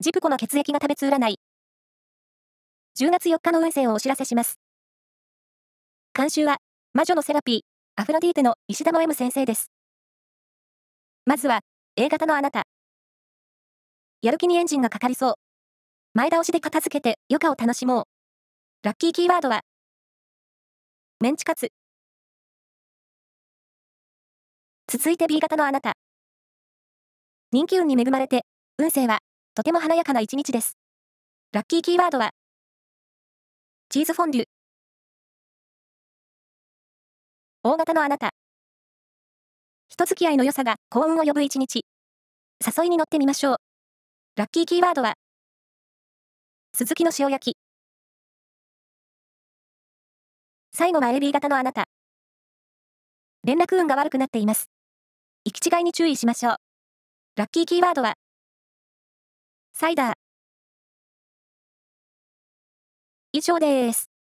ジプコの血液が食べつ占い。10月4日の運勢をお知らせします。監修は、魔女のセラピー、アフロディーテの石田の M 先生です。まずは、A 型のあなた。やる気にエンジンがかかりそう。前倒しで片付けて余暇を楽しもう。ラッキーキーワードは、メンチカツ。続いて B 型のあなた。人気運に恵まれて、運勢はとても華やかな一日です。ラッキーキーワードは、チーズフォンデュ。大型のあなた。人付き合いの良さが幸運を呼ぶ一日。誘いに乗ってみましょう。ラッキーキーワードは、鈴木の塩焼き。最後は AB 型のあなた。連絡運が悪くなっています。行き違いに注意しましょう。ラッキーキーワードは、サイダー。以上です。